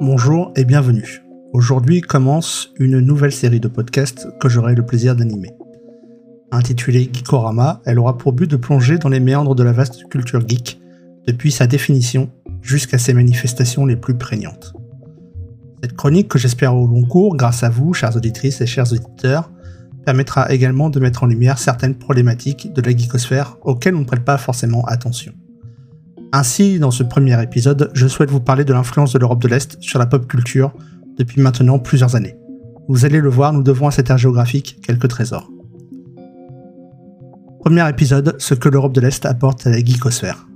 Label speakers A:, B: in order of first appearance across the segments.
A: Bonjour et bienvenue. Aujourd'hui commence une nouvelle série de podcasts que j'aurai le plaisir d'animer. Intitulée Geekorama, elle aura pour but de plonger dans les méandres de la vaste culture geek, depuis sa définition jusqu'à ses manifestations les plus prégnantes. Cette chronique que j'espère au long cours, grâce à vous, chères auditrices et chers auditeurs, permettra également de mettre en lumière certaines problématiques de la geekosphère auxquelles on ne prête pas forcément attention. Ainsi, dans ce premier épisode, je souhaite vous parler de l'influence de l'Europe de l'Est sur la pop culture depuis maintenant plusieurs années. Vous allez le voir, nous devons à cette ère géographique quelques trésors. Premier épisode, ce que l'Europe de l'Est apporte à la geekosphère.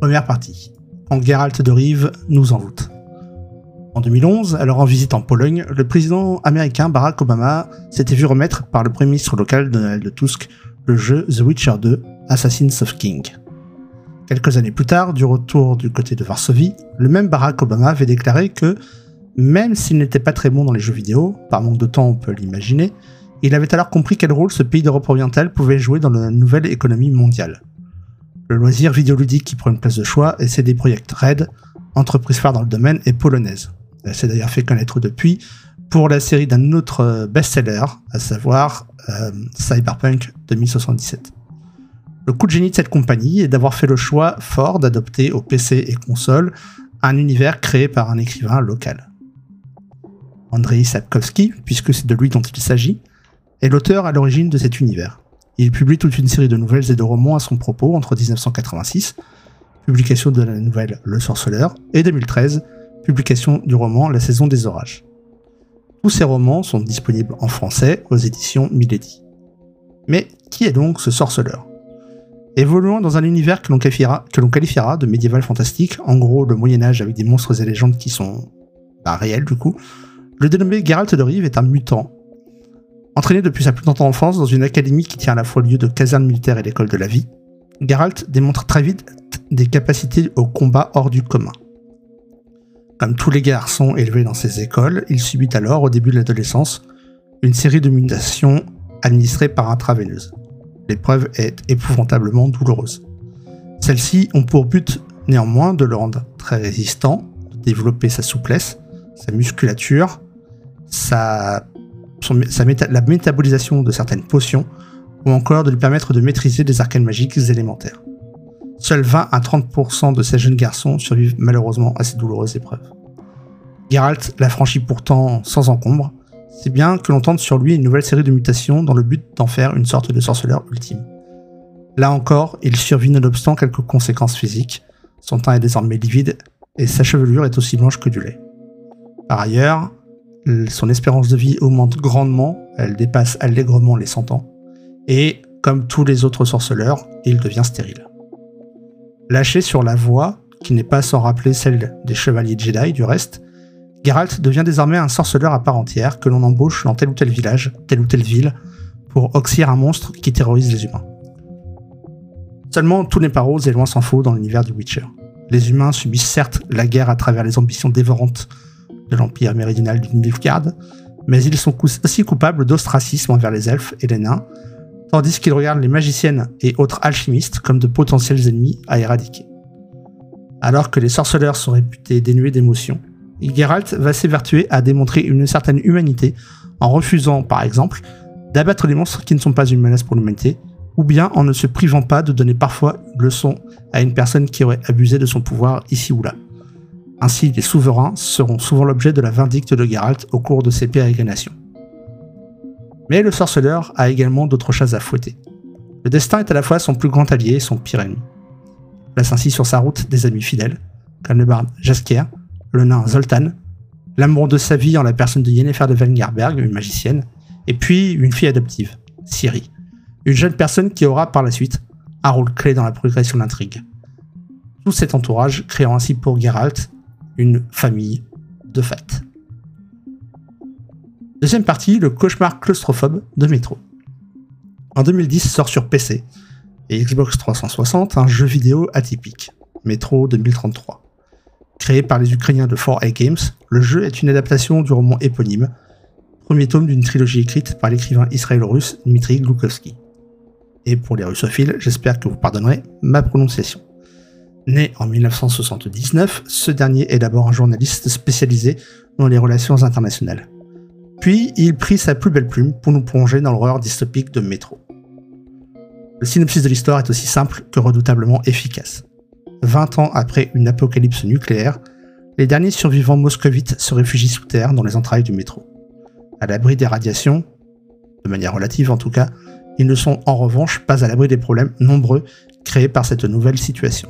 A: Première partie. Quand Geralt de Rive nous envoûte. En 2011, alors en visite en Pologne, le président américain Barack Obama s'était vu remettre par le premier ministre local Donald Tusk le jeu The Witcher 2 Assassins of King. Quelques années plus tard, du retour du côté de Varsovie, le même Barack Obama avait déclaré que, même s'il n'était pas très bon dans les jeux vidéo, par manque de temps on peut l'imaginer, il avait alors compris quel rôle ce pays d'Europe orientale pouvait jouer dans la nouvelle économie mondiale. Le loisir vidéoludique qui prend une place de choix et c'est des projets Red, entreprise phare dans le domaine, est polonaise. Elle s'est d'ailleurs fait connaître depuis pour la série d'un autre best-seller, à savoir euh, Cyberpunk 2077. Le coup de génie de cette compagnie est d'avoir fait le choix fort d'adopter au PC et console un univers créé par un écrivain local. Andrei Sapkowski, puisque c'est de lui dont il s'agit, est l'auteur à l'origine de cet univers. Il publie toute une série de nouvelles et de romans à son propos entre 1986, publication de la nouvelle Le Sorceleur, et 2013, publication du roman La saison des orages. Tous ces romans sont disponibles en français aux éditions Milady. Mais qui est donc ce sorceleur? Évoluant dans un univers que l'on qualifiera, de médiéval fantastique, en gros le Moyen Âge avec des monstres et légendes qui sont bah, réels du coup, le dénommé Geralt de Rive est un mutant. Entraîné depuis sa plus tendre enfance dans une académie qui tient à la fois lieu de caserne militaire et l'école de la vie, Geralt démontre très vite des capacités au combat hors du commun. Comme tous les garçons élevés dans ces écoles, il subit alors, au début de l'adolescence, une série de mutations administrées par intraveineuse l'épreuve est épouvantablement douloureuse. Celles-ci ont pour but néanmoins de le rendre très résistant, de développer sa souplesse, sa musculature, la métabolisation de certaines potions, ou encore de lui permettre de maîtriser des arcanes magiques élémentaires. Seuls 20 à 30% de ces jeunes garçons survivent malheureusement à ces douloureuses épreuves. Geralt la franchit pourtant sans encombre, c'est bien que l'on tente sur lui une nouvelle série de mutations dans le but d'en faire une sorte de sorceleur ultime. Là encore, il survit nonobstant quelques conséquences physiques, son teint est désormais livide et sa chevelure est aussi blanche que du lait. Par ailleurs, son espérance de vie augmente grandement, elle dépasse allègrement les 100 ans, et, comme tous les autres sorceleurs, il devient stérile. Lâché sur la voie, qui n'est pas sans rappeler celle des chevaliers Jedi du reste, Geralt devient désormais un sorceleur à part entière que l'on embauche dans tel ou tel village, telle ou telle ville, pour oxyre un monstre qui terrorise les humains. Seulement, tout n'est pas rose et loin s'en faut dans l'univers du Witcher. Les humains subissent certes la guerre à travers les ambitions dévorantes de l'empire méridional du Nilfgaard, mais ils sont aussi coupables d'ostracisme envers les elfes et les nains, tandis qu'ils regardent les magiciennes et autres alchimistes comme de potentiels ennemis à éradiquer. Alors que les sorceleurs sont réputés dénués d'émotions, Geralt va s'évertuer à démontrer une certaine humanité en refusant, par exemple, d'abattre les monstres qui ne sont pas une menace pour l'humanité, ou bien en ne se privant pas de donner parfois une leçon à une personne qui aurait abusé de son pouvoir ici ou là. Ainsi, les souverains seront souvent l'objet de la vindicte de Geralt au cours de ses pérégrinations. Mais le sorceleur a également d'autres choses à fouetter. Le destin est à la fois son plus grand allié et son pire ennemi. Place ainsi sur sa route des amis fidèles, comme le barde Jaskier, le nain Zoltan, l'amour de sa vie en la personne de Yennefer de Vengerberg, une magicienne, et puis une fille adoptive, Ciri, une jeune personne qui aura par la suite un rôle clé dans la progression de l'intrigue. Tout cet entourage créant ainsi pour Geralt une famille de fêtes. Deuxième partie, le cauchemar claustrophobe de Metro. En 2010 sort sur PC et Xbox 360 un jeu vidéo atypique, Metro 2033. Créé par les Ukrainiens de 4A Games, le jeu est une adaptation du roman éponyme, premier tome d'une trilogie écrite par l'écrivain israélo-russe Dmitri Glukovsky. Et pour les russophiles, j'espère que vous pardonnerez ma prononciation. Né en 1979, ce dernier est d'abord un journaliste spécialisé dans les relations internationales. Puis, il prit sa plus belle plume pour nous plonger dans l'horreur dystopique de Métro. Le synopsis de l'histoire est aussi simple que redoutablement efficace. 20 ans après une apocalypse nucléaire, les derniers survivants moscovites se réfugient sous terre dans les entrailles du métro. À l'abri des radiations, de manière relative en tout cas, ils ne sont en revanche pas à l'abri des problèmes nombreux créés par cette nouvelle situation.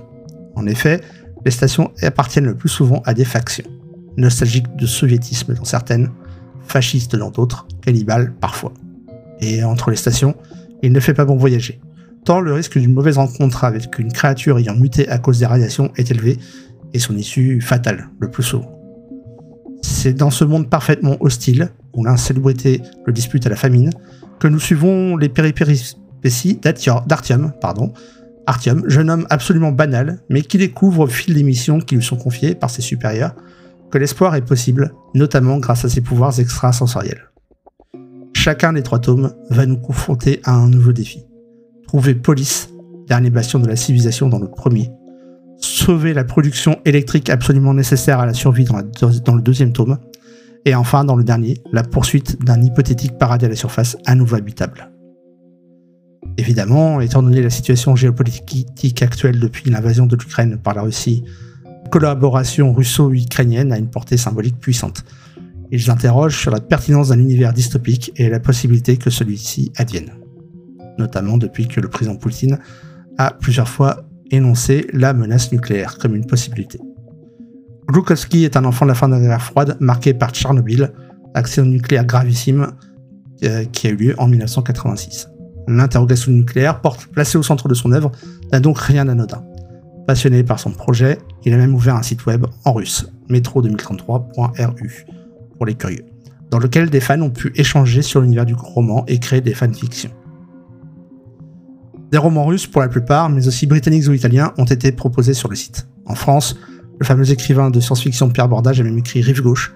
A: En effet, les stations appartiennent le plus souvent à des factions, nostalgiques de soviétisme dans certaines, fascistes dans d'autres, cannibales parfois. Et entre les stations, il ne fait pas bon voyager. Le risque d'une mauvaise rencontre avec une créature ayant muté à cause des radiations est élevé, et son issue fatale, le plus souvent. C'est dans ce monde parfaitement hostile, où l'insalubrité le dispute à la famine, que nous suivons les péripéties d'Artium, pardon, Artium, jeune homme absolument banal, mais qui découvre au fil des missions qui lui sont confiées par ses supérieurs que l'espoir est possible, notamment grâce à ses pouvoirs extrasensoriels. Chacun des trois tomes va nous confronter à un nouveau défi. Trouver Police, dernier bastion de la civilisation dans le premier. Sauver la production électrique absolument nécessaire à la survie dans, le deuxième tome. Et enfin, dans le dernier, la poursuite d'un hypothétique paradis à la surface à nouveau habitable. Évidemment, étant donné la situation géopolitique actuelle depuis l'invasion de l'Ukraine par la Russie, la collaboration russo-ukrainienne a une portée symbolique puissante. Ils interrogent sur la pertinence d'un univers dystopique et la possibilité que celui-ci advienne. Notamment depuis que le président Poutine a plusieurs fois énoncé la menace nucléaire comme une possibilité. Glukowski est un enfant de la fin de la guerre froide marqué par Tchernobyl, l'accident nucléaire gravissime euh, qui a eu lieu en 1986. L'interrogation nucléaire, porte, placée au centre de son œuvre, n'a donc rien d'anodin. Passionné par son projet, il a même ouvert un site web en russe, metro2033.ru, pour les curieux, dans lequel des fans ont pu échanger sur l'univers du roman et créer des fanfictions. Des romans russes pour la plupart, mais aussi britanniques ou italiens, ont été proposés sur le site. En France, le fameux écrivain de science-fiction Pierre Bordage a même écrit Rive Gauche,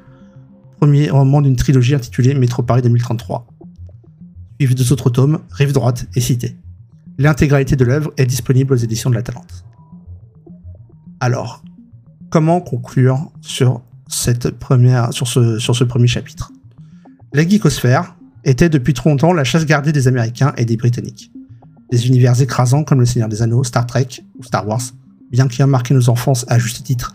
A: premier roman d'une trilogie intitulée Métro Paris 2033, suivi deux autres tomes, Rive droite et Cité. L'intégralité de l'œuvre est disponible aux éditions de la Talente. Alors, comment conclure sur, ce premier chapitre? La geekosphère était depuis trop longtemps la chasse gardée des Américains et des Britanniques. Des univers écrasants comme Le Seigneur des Anneaux, Star Trek ou Star Wars, bien qu'ils aient marqué nos enfances à juste titre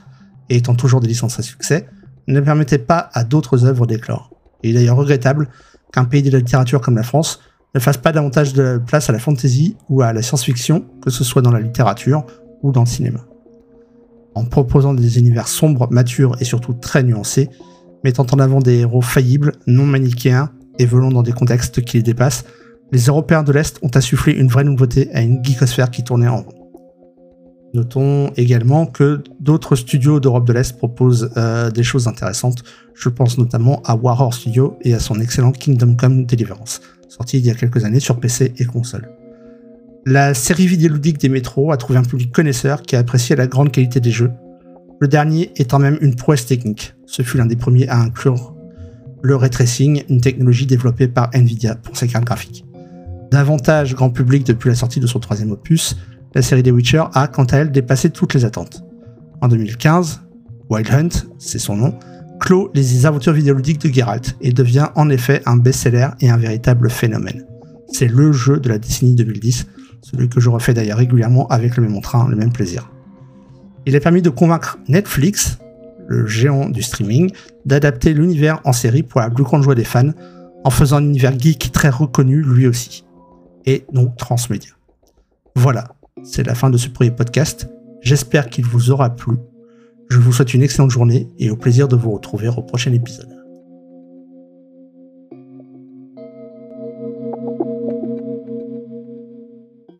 A: et étant toujours des licences à succès, ne permettaient pas à d'autres œuvres d'éclore. Il est d'ailleurs regrettable qu'un pays de la littérature comme la France ne fasse pas davantage de place à la fantasy ou à la science-fiction, que ce soit dans la littérature ou dans le cinéma. En proposant des univers sombres, matures et surtout très nuancés, mettant en avant des héros faillibles, non manichéens, évoluant dans des contextes qui les dépassent, les Européens de l'Est ont insufflé une vraie nouveauté à une geekosphère qui tournait en rond. Notons également que d'autres studios d'Europe de l'Est proposent euh, des choses intéressantes. Je pense notamment à Warhorse Studio et à son excellent Kingdom Come Deliverance, sorti il y a quelques années sur PC et console. La série vidéoludique des métros a trouvé un public connaisseur qui a apprécié la grande qualité des jeux, le dernier étant même une prouesse technique. Ce fut l'un des premiers à inclure le ray tracing, une technologie développée par Nvidia pour ses cartes graphiques. Davantage grand public depuis la sortie de son troisième opus, la série des Witcher a quant à elle dépassé toutes les attentes. En 2015, Wild Hunt, c'est son nom, clôt les aventures vidéoludiques de Geralt et devient en effet un best-seller et un véritable phénomène. C'est le jeu de la décennie 2010, celui que je refais d'ailleurs régulièrement avec le même train, le même plaisir. Il a permis de convaincre Netflix, le géant du streaming, d'adapter l'univers en série pour la plus grande joie des fans, en faisant un univers geek très reconnu lui aussi, et donc transmédia. Voilà, c'est la fin de ce premier podcast. J'espère qu'il vous aura plu. Je vous souhaite une excellente journée et au plaisir de vous retrouver au prochain épisode.